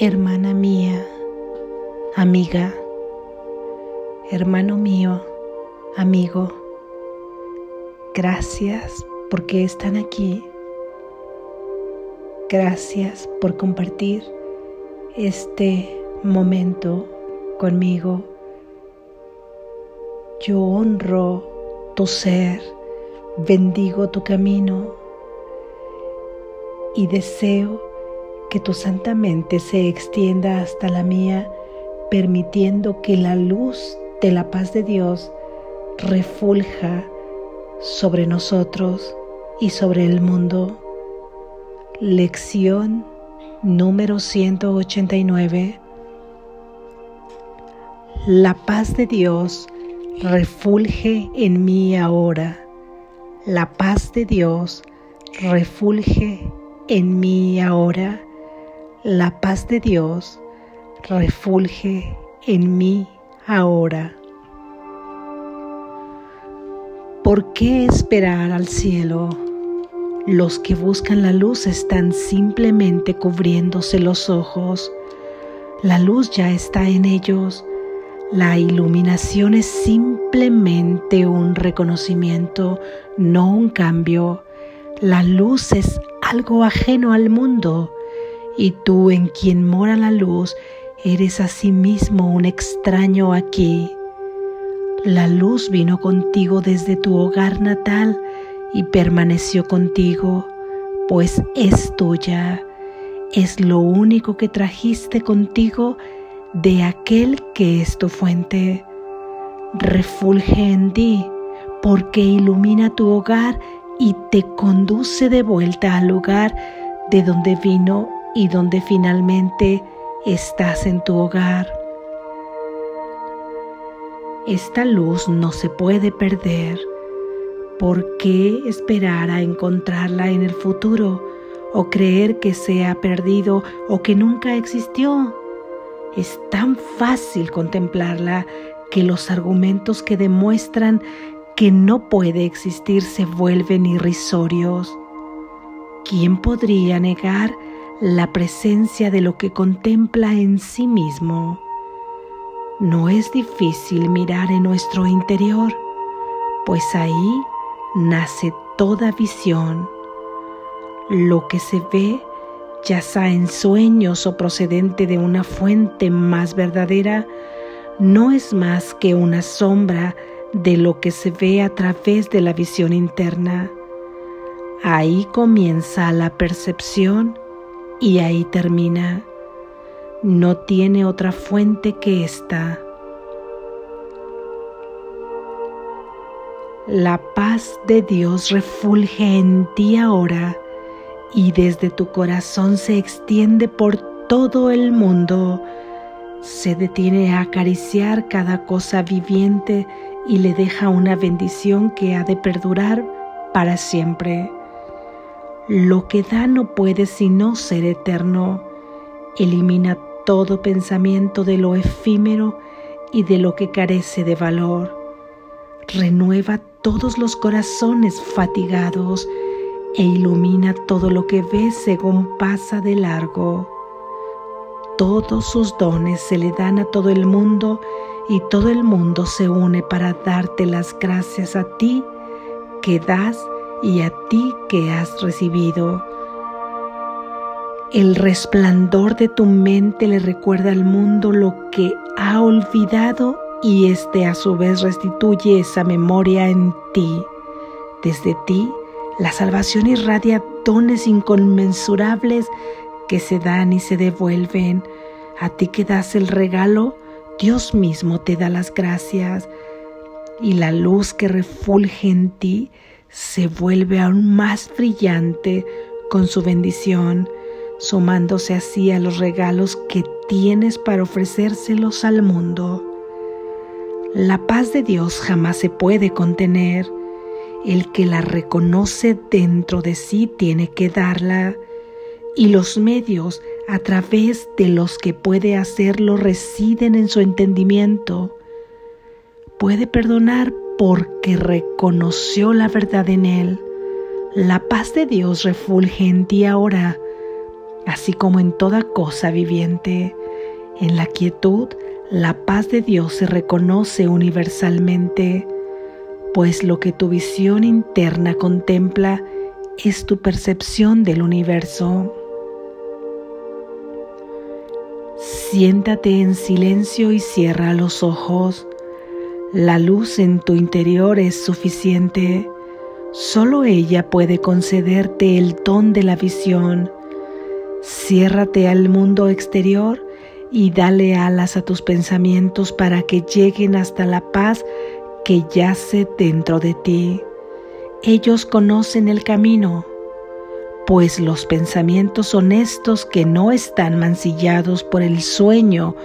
hermana mía, amiga, hermano mío, amigo, gracias porque están aquí. Gracias por compartir este momento conmigo. Yo honro tu ser, bendigo tu camino y deseo que tu santa mente se extienda hasta la mía, permitiendo que la luz de la paz de Dios refulja sobre nosotros y sobre el mundo. Lección número 189. La paz de Dios refulge en mí ahora. La paz de Dios refulge en mí ahora la paz de Dios refulge en mí ahora. ¿Por qué esperar al cielo? Los que buscan la luz están simplemente cubriéndose los ojos. La luz ya está en ellos. La iluminación es simplemente un reconocimiento, no un cambio. La luz es algo ajeno al mundo y tú en quien mora la luz eres asimismo un extraño aquí. La luz vino contigo desde tu hogar natal y permaneció contigo, pues es tuya, es lo único que trajiste contigo de aquel que es tu fuente. Refulge en ti, porque ilumina tu hogar y te conduce de vuelta al lugar de donde vino y donde finalmente estás en tu hogar. Esta luz no se puede perder. ¿Por qué esperar a encontrarla en el futuro o creer que se ha perdido o que nunca existió? Es tan fácil contemplarla que los argumentos que demuestran que no puede existir se vuelven irrisorios. ¿Quién podría negar la presencia de lo que contempla en sí mismo. No es difícil mirar en nuestro interior, pues ahí nace toda visión. Lo que se ve, ya sea en sueños o procedente de una fuente más verdadera, no es más que una sombra de lo que se ve a través de la visión interna. Ahí comienza la percepción y ahí termina. No tiene otra fuente que esta. La paz de Dios refulge en ti ahora y desde tu corazón se extiende por todo el mundo. Se detiene a acariciar cada cosa viviente y le deja una bendición que ha de perdurar para siempre. Lo que da no puede sino ser eterno. Elimina todo pensamiento de lo efímero y de lo que carece de valor. Renueva todos los corazones fatigados e ilumina todo lo que ve según pasa de largo. Todos sus dones se le dan a todo el mundo y todo el mundo se une para darte las gracias a ti que das y a ti que has recibido. El resplandor de tu mente le recuerda al mundo lo que ha olvidado y éste a su vez restituye esa memoria en ti. Desde ti, la salvación irradia dones inconmensurables que se dan y se devuelven. A ti que das el regalo, Dios mismo te da las gracias y la luz que refulge en ti se vuelve aún más brillante con su bendición, sumándose así a los regalos que tienes para ofrecérselos al mundo. La paz de Dios jamás se puede contener. El que la reconoce dentro de sí tiene que darla y los medios a través de los que puede hacerlo residen en su entendimiento. Puede perdonar porque reconoció la verdad en él. La paz de Dios refulge en ti ahora. así como en toda cosa viviente. En la quietud, la paz de Dios se reconoce universalmente, pues lo que tu visión interna contempla es tu percepción del universo. Siéntate en silencio y cierra los ojos. La luz en tu interior es suficiente. Solo ella puede concederte el don de la visión. Ciérrate al mundo exterior y dale alas a tus pensamientos para que lleguen hasta la paz que yace dentro de ti. Ellos conocen el camino, pues los pensamientos honestos que no están mancillados por el sueño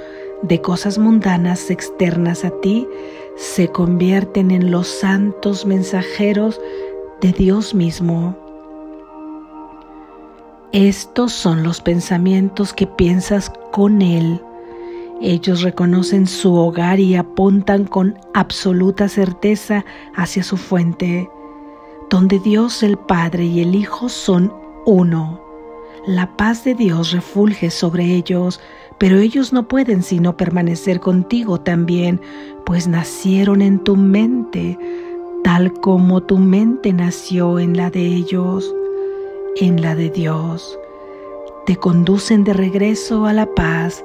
de cosas mundanas externas a ti se convierten en los santos mensajeros de Dios mismo. Estos son los pensamientos que piensas con Él. Ellos reconocen su hogar y apuntan con absoluta certeza hacia su fuente, donde Dios el Padre y el Hijo son uno. La paz de Dios refulge sobre ellos, pero ellos no pueden sino permanecer contigo también, pues nacieron en tu mente tal como tu mente nació en la de ellos, en la de Dios. Te conducen de regreso a la paz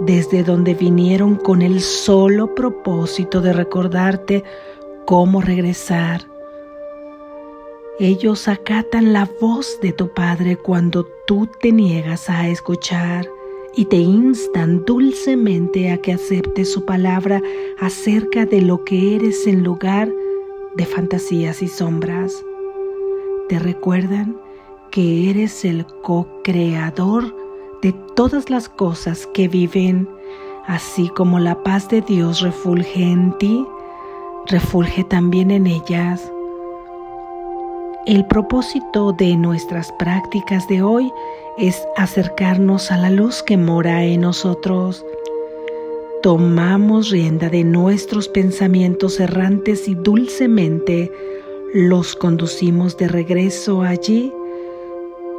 desde donde vinieron con el solo propósito de recordarte cómo regresar. Ellos acatan la voz de tu Padre cuando tú te niegas a escuchar y te instan dulcemente a que aceptes su palabra acerca de lo que eres en lugar de fantasías y sombras. Te recuerdan que eres el co-creador de todas las cosas que viven, así como la paz de Dios refulge en ti, refulge también en ellas. El propósito de nuestras prácticas de hoy es acercarnos a la luz que mora en nosotros tomamos rienda de nuestros pensamientos errantes y dulcemente los conducimos de regreso allí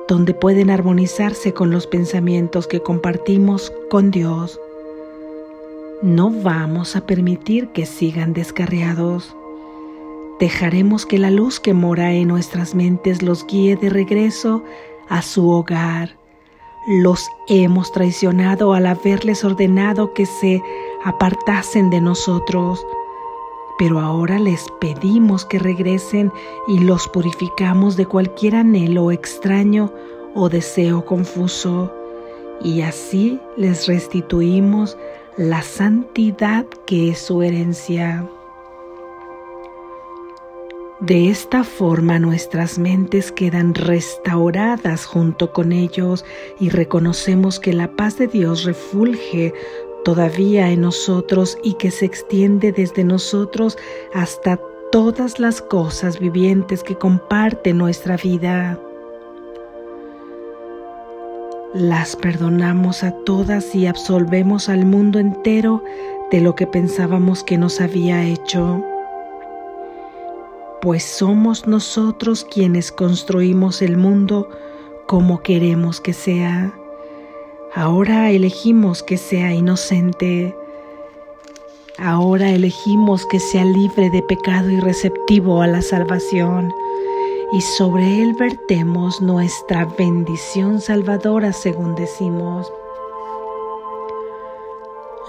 donde pueden armonizarse con los pensamientos que compartimos con Dios. No vamos a permitir que sigan descarriados. Dejaremos que la luz que mora en nuestras mentes los guíe de regreso a su hogar los hemos traicionado al haberles ordenado que se apartasen de nosotros. Pero ahora les pedimos que regresen y los purificamos de cualquier anhelo extraño o deseo confuso, y así les restituimos la santidad que es su herencia. De esta forma nuestras mentes quedan restauradas junto con ellos y reconocemos que la paz de Dios refulge todavía en nosotros y que se extiende desde nosotros hasta todas las cosas vivientes que comparten nuestra vida. Las perdonamos a todas y absolvemos al mundo entero de lo que pensábamos que nos había hecho pues somos nosotros quienes construimos el mundo como queremos que sea. Ahora elegimos que sea inocente. Ahora elegimos que sea libre de pecado y receptivo a la salvación. Y sobre él vertemos nuestra bendición salvadora, según decimos.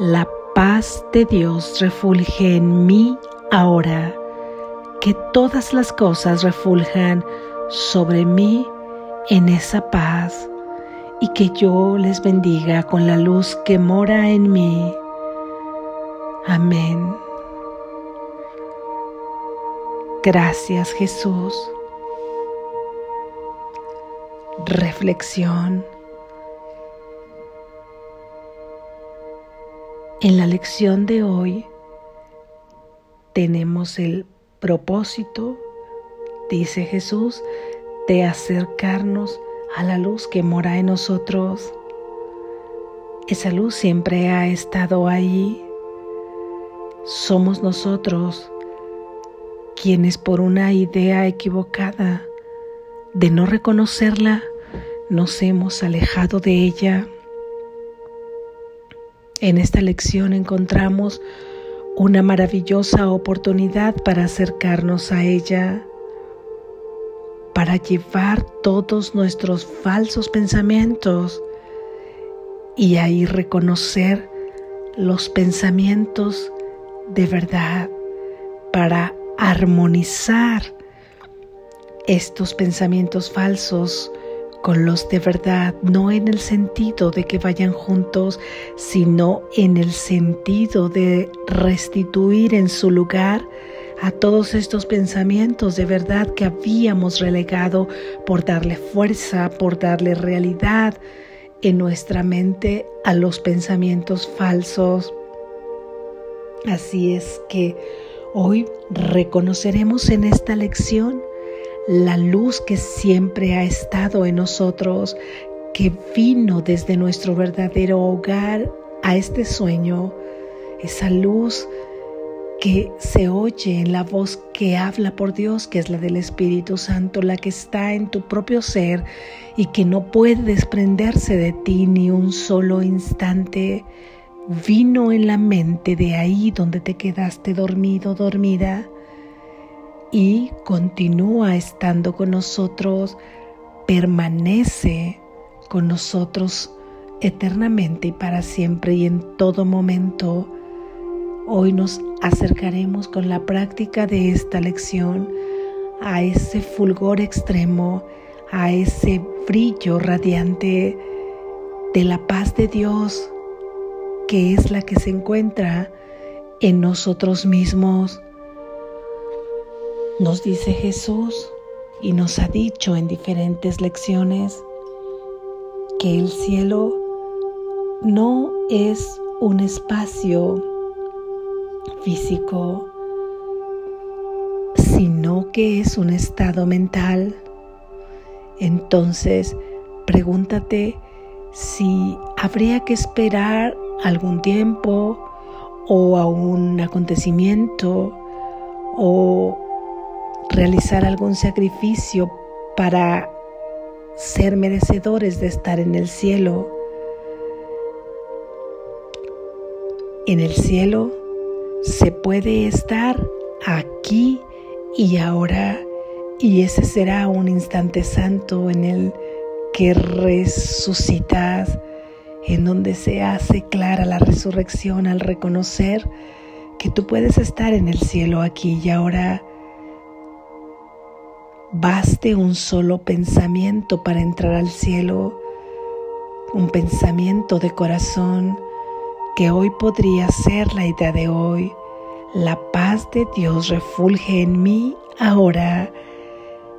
La paz de Dios refulge en mí ahora que todas las cosas refuljan sobre mí en esa paz y que yo les bendiga con la luz que mora en mí. Amén. Gracias Jesús. Reflexión. En la lección de hoy tenemos el propósito, dice Jesús, de acercarnos a la luz que mora en nosotros. Esa luz siempre ha estado ahí. Somos nosotros quienes por una idea equivocada de no reconocerla nos hemos alejado de ella. En esta lección encontramos una maravillosa oportunidad para acercarnos a ella, para llevar todos nuestros falsos pensamientos y ahí reconocer los pensamientos de verdad, para armonizar estos pensamientos falsos con los de verdad, no en el sentido de que vayan juntos, sino en el sentido de restituir en su lugar a todos estos pensamientos de verdad que habíamos relegado por darle fuerza, por darle realidad en nuestra mente a los pensamientos falsos. Así es que hoy reconoceremos en esta lección la luz que siempre ha estado en nosotros, que vino desde nuestro verdadero hogar a este sueño, esa luz que se oye en la voz que habla por Dios, que es la del Espíritu Santo, la que está en tu propio ser y que no puede desprenderse de ti ni un solo instante, vino en la mente de ahí donde te quedaste dormido, dormida y continúa estando con nosotros, permanece con nosotros eternamente y para siempre y en todo momento. Hoy nos acercaremos con la práctica de esta lección a ese fulgor extremo, a ese brillo radiante de la paz de Dios, que es la que se encuentra en nosotros mismos. Nos dice Jesús y nos ha dicho en diferentes lecciones que el cielo no es un espacio físico, sino que es un estado mental. Entonces, pregúntate si habría que esperar algún tiempo o a un acontecimiento o realizar algún sacrificio para ser merecedores de estar en el cielo. En el cielo se puede estar aquí y ahora y ese será un instante santo en el que resucitas, en donde se hace clara la resurrección al reconocer que tú puedes estar en el cielo aquí y ahora Baste un solo pensamiento para entrar al cielo, un pensamiento de corazón que hoy podría ser la idea de hoy. La paz de Dios refulge en mí ahora.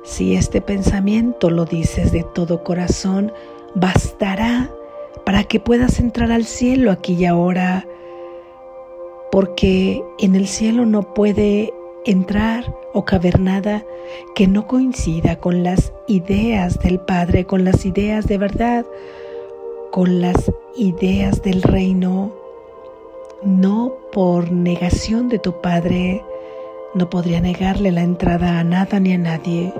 Si este pensamiento lo dices de todo corazón, bastará para que puedas entrar al cielo aquí y ahora, porque en el cielo no puede entrar o caber nada que no coincida con las ideas del Padre, con las ideas de verdad, con las ideas del reino. No por negación de tu Padre, no podría negarle la entrada a nada ni a nadie,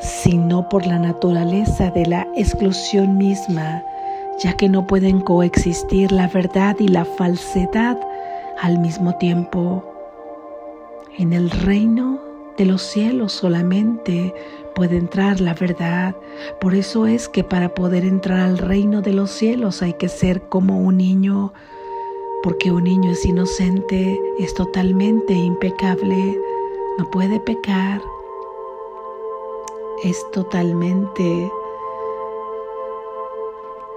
sino por la naturaleza de la exclusión misma, ya que no pueden coexistir la verdad y la falsedad al mismo tiempo. En el reino de los cielos solamente puede entrar la verdad. Por eso es que para poder entrar al reino de los cielos hay que ser como un niño, porque un niño es inocente, es totalmente impecable, no puede pecar, es totalmente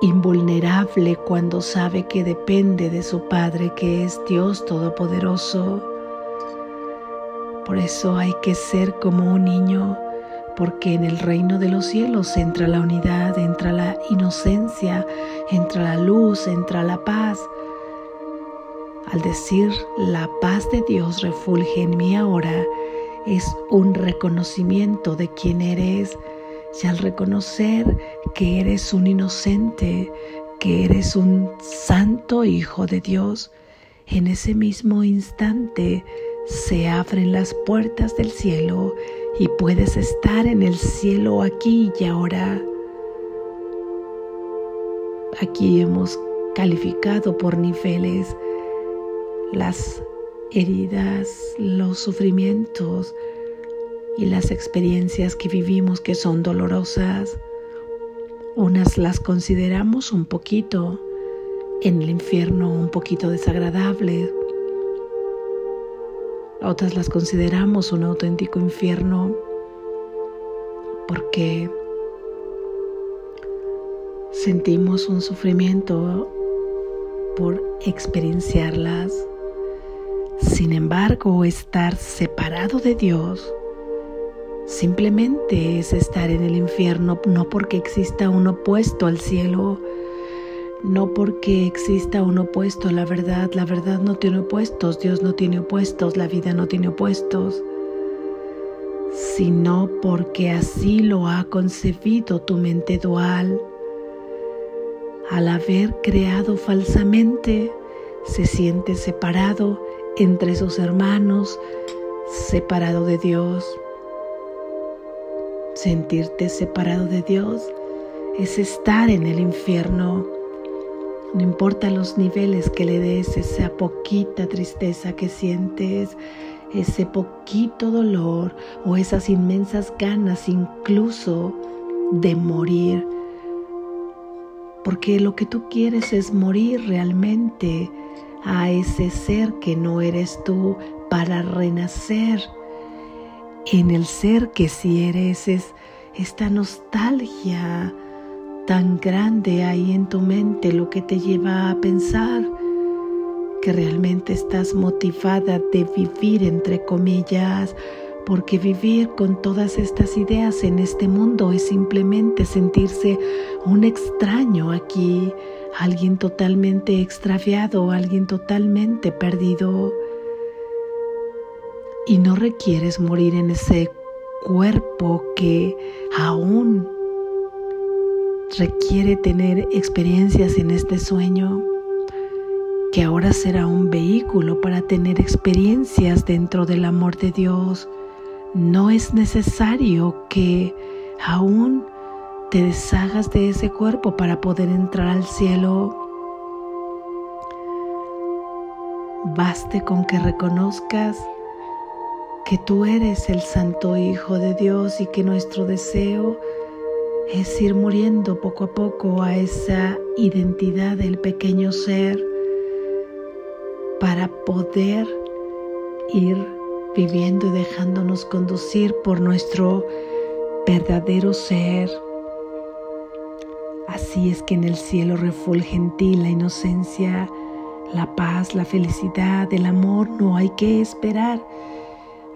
invulnerable cuando sabe que depende de su Padre, que es Dios Todopoderoso. Por eso hay que ser como un niño, porque en el reino de los cielos entra la unidad, entra la inocencia, entra la luz, entra la paz. Al decir la paz de Dios refulge en mí ahora, es un reconocimiento de quién eres. Y al reconocer que eres un inocente, que eres un santo hijo de Dios, en ese mismo instante se abren las puertas del cielo y puedes estar en el cielo aquí y ahora. aquí hemos calificado por niveles las heridas, los sufrimientos y las experiencias que vivimos que son dolorosas. Unas las consideramos un poquito en el infierno, un poquito desagradables. Otras las consideramos un auténtico infierno porque sentimos un sufrimiento por experienciarlas. Sin embargo, estar separado de Dios simplemente es estar en el infierno, no porque exista un opuesto al cielo, no porque exista un opuesto a la verdad. La verdad no tiene opuestos, Dios no tiene opuestos, la vida no tiene opuestos, sino porque así lo ha concebido tu mente dual al haber creado falsamente, se siente separado entre sus hermanos, separado de Dios. Sentirte separado de Dios es estar en el infierno. No importa los niveles que le des, esa poquita tristeza que sientes, ese poquito dolor o esas inmensas ganas incluso de morir. Porque lo que tú quieres es morir realmente a ese ser que no eres tú para renacer. En el ser que si eres es esta nostalgia tan grande ahí en tu mente lo que te lleva a pensar que realmente estás motivada de vivir entre comillas porque vivir con todas estas ideas en este mundo es simplemente sentirse un extraño aquí, alguien totalmente extraviado, alguien totalmente perdido. Y no requieres morir en ese cuerpo que aún requiere tener experiencias en este sueño, que ahora será un vehículo para tener experiencias dentro del amor de Dios no es necesario que aún te deshagas de ese cuerpo para poder entrar al cielo. Baste con que reconozcas que tú eres el Santo Hijo de Dios y que nuestro deseo es ir muriendo poco a poco a esa identidad del pequeño ser para poder ir viviendo y dejándonos conducir por nuestro verdadero ser. Así es que en el cielo refulge en ti la inocencia, la paz, la felicidad, el amor. No hay que esperar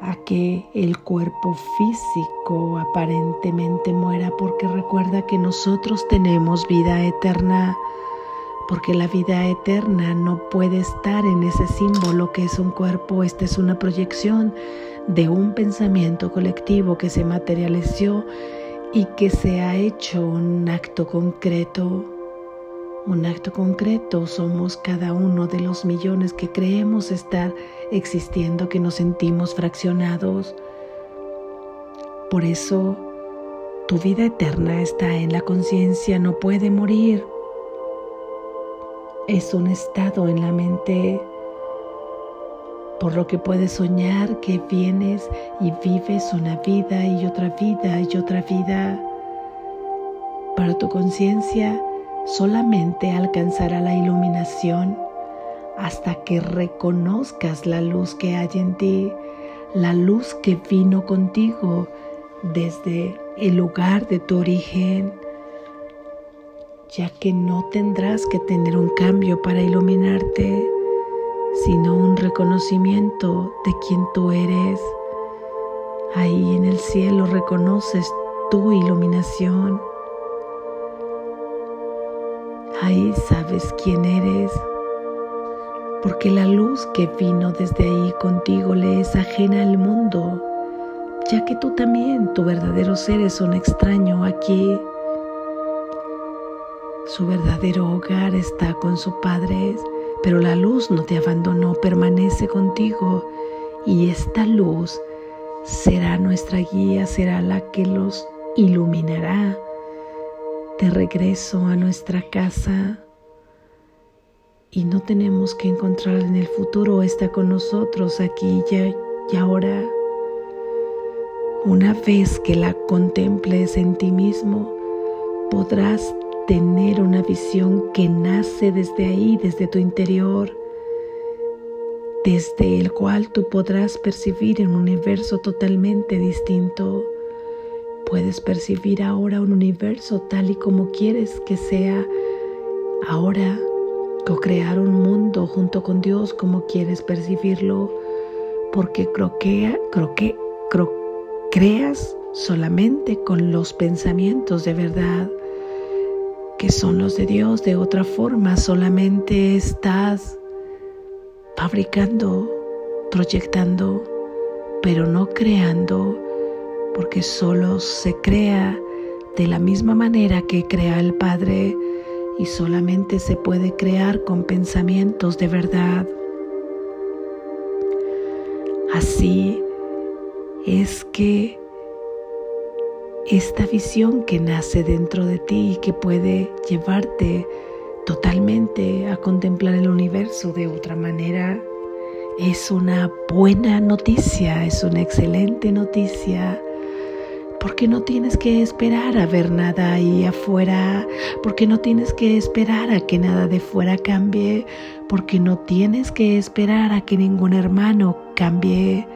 a que el cuerpo físico aparentemente muera porque recuerda que nosotros tenemos vida eterna porque la vida eterna no puede estar en ese símbolo que es un cuerpo, esta es una proyección de un pensamiento colectivo que se materializó y que se ha hecho un acto concreto. Un acto concreto somos cada uno de los millones que creemos estar existiendo, que nos sentimos fraccionados. Por eso, tu vida eterna está en la conciencia, no puede morir es un estado en la mente por lo que puedes soñar que vienes y vives una vida y otra vida y otra vida. Para tu conciencia solamente alcanzará la iluminación hasta que reconozcas la luz que hay en ti, la luz que vino contigo desde el lugar de tu origen ya que no tendrás que tener un cambio para iluminarte, sino un reconocimiento de quien tú eres. Ahí en el cielo reconoces tu iluminación. Ahí sabes quién eres, porque la luz que vino desde ahí contigo le es ajena al mundo, ya que tú también, tu verdadero ser, es un extraño aquí. Su verdadero hogar está con su Padre, pero la luz no te abandonó, permanece contigo y esta luz será nuestra guía, será la que los iluminará de regreso a nuestra casa y no tenemos que encontrar en el futuro, está con nosotros aquí y ahora. Una vez que la contemples en ti mismo, podrás tener una visión que nace desde ahí, desde tu interior, desde el cual tú podrás percibir un universo totalmente distinto. Puedes percibir ahora un universo tal y como quieres que sea ahora, co-crear un mundo junto con Dios como quieres percibirlo, porque croque, cro, creas solamente con los pensamientos de verdad que son los de Dios. De otra forma, solamente estás fabricando, proyectando, pero no creando, porque solo se crea de la misma manera que crea el Padre y solamente se puede crear con pensamientos de verdad. Así es que esta visión que nace dentro de ti y que puede llevarte totalmente a contemplar el universo de otra manera, es una buena noticia, es una excelente noticia, porque no tienes que esperar a ver nada ahí afuera, porque no tienes que esperar a que nada de fuera cambie, porque no tienes que esperar a que ningún hermano cambie.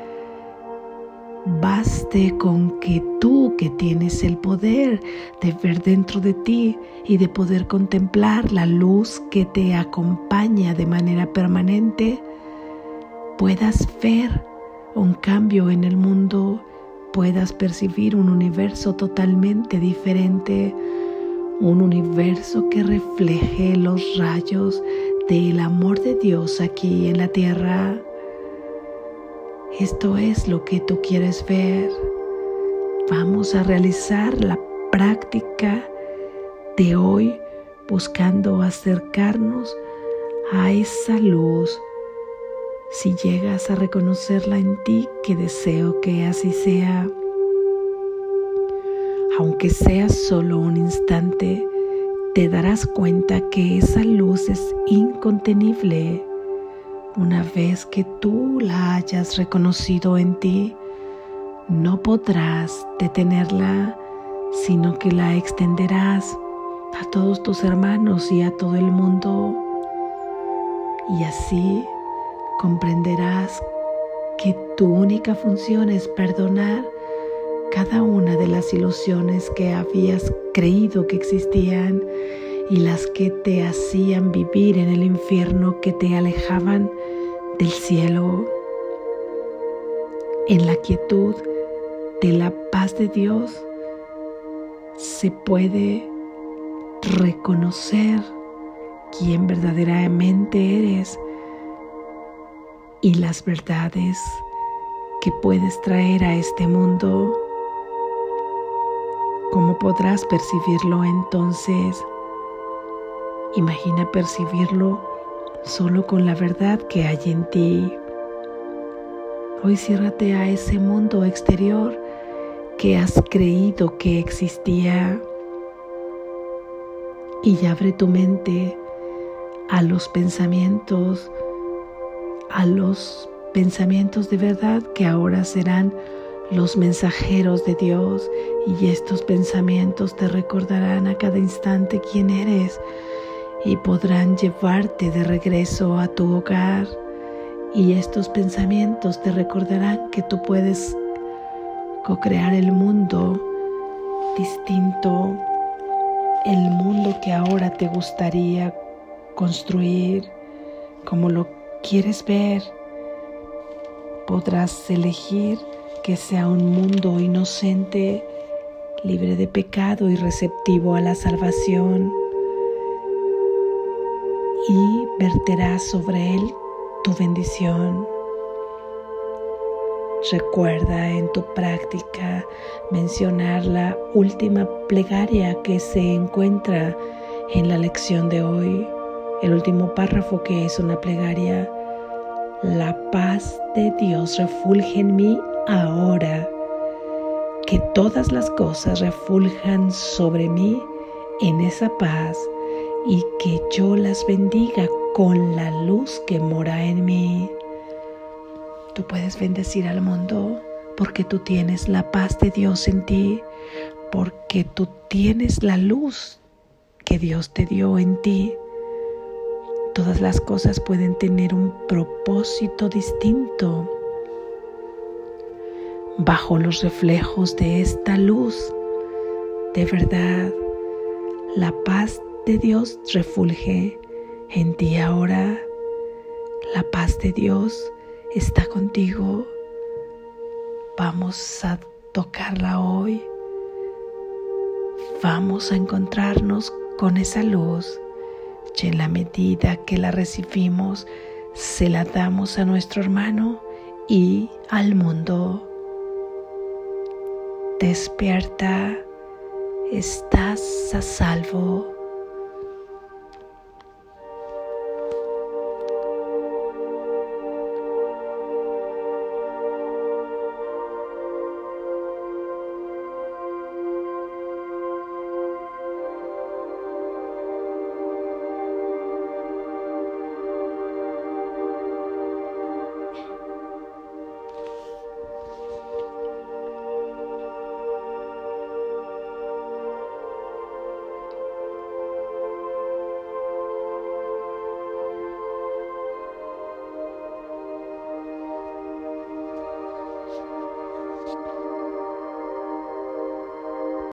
Baste con que tú que tienes el poder de ver dentro de ti y de poder contemplar la luz que te acompaña de manera permanente, puedas ver un cambio en el mundo, puedas percibir un universo totalmente diferente, un universo que refleje los rayos del amor de Dios aquí en la tierra. Esto es lo que tú quieres ver. Vamos a realizar la práctica de hoy buscando acercarnos a esa luz. Si llegas a reconocerla en ti, que deseo que así sea. Aunque sea solo un instante, te darás cuenta que esa luz es incontenible una vez que tú la hayas reconocido en ti, no podrás detenerla, sino que la extenderás a todos tus hermanos y a todo el mundo. Y así comprenderás que tu única función es perdonar cada una de las ilusiones que habías creído que existían y las que te hacían vivir en el infierno que te alejaban del cielo. En la quietud de la paz de Dios se puede reconocer quién verdaderamente eres y las verdades que puedes traer a este mundo. ¿Cómo podrás percibirlo entonces? Imagina percibirlo solo con la verdad que hay en ti. Hoy ciérrate a ese mundo exterior que has creído que existía y abre tu mente a los pensamientos, a los pensamientos de verdad que ahora serán los mensajeros de Dios y estos pensamientos te recordarán a cada instante quién eres y podrán llevarte de regreso a tu hogar. Y estos pensamientos te recordarán que tú puedes co-crear el mundo distinto, el mundo que ahora te gustaría construir como lo quieres ver. Podrás elegir que sea un mundo inocente, libre de pecado y receptivo a la salvación y verterás sobre él tu bendición. Recuerda en tu práctica mencionar la última plegaria que se encuentra en la lección de hoy, el último párrafo que es una plegaria. La paz de Dios refulge en mí ahora. Que todas las cosas refuljan sobre mí en esa paz y que yo las bendiga con la luz que mora en mí. Tú puedes bendecir al mundo porque tú tienes la paz de Dios en ti, porque tú tienes la luz que Dios te dio en ti. Todas las cosas pueden tener un propósito distinto bajo los reflejos de esta luz. De verdad, la paz de Dios refulge en ti ahora. La paz de Dios está contigo. Vamos a tocarla hoy. Vamos a encontrarnos con esa luz en la medida que la recibimos, se la damos a nuestro hermano y al mundo. Despierta, estás a salvo.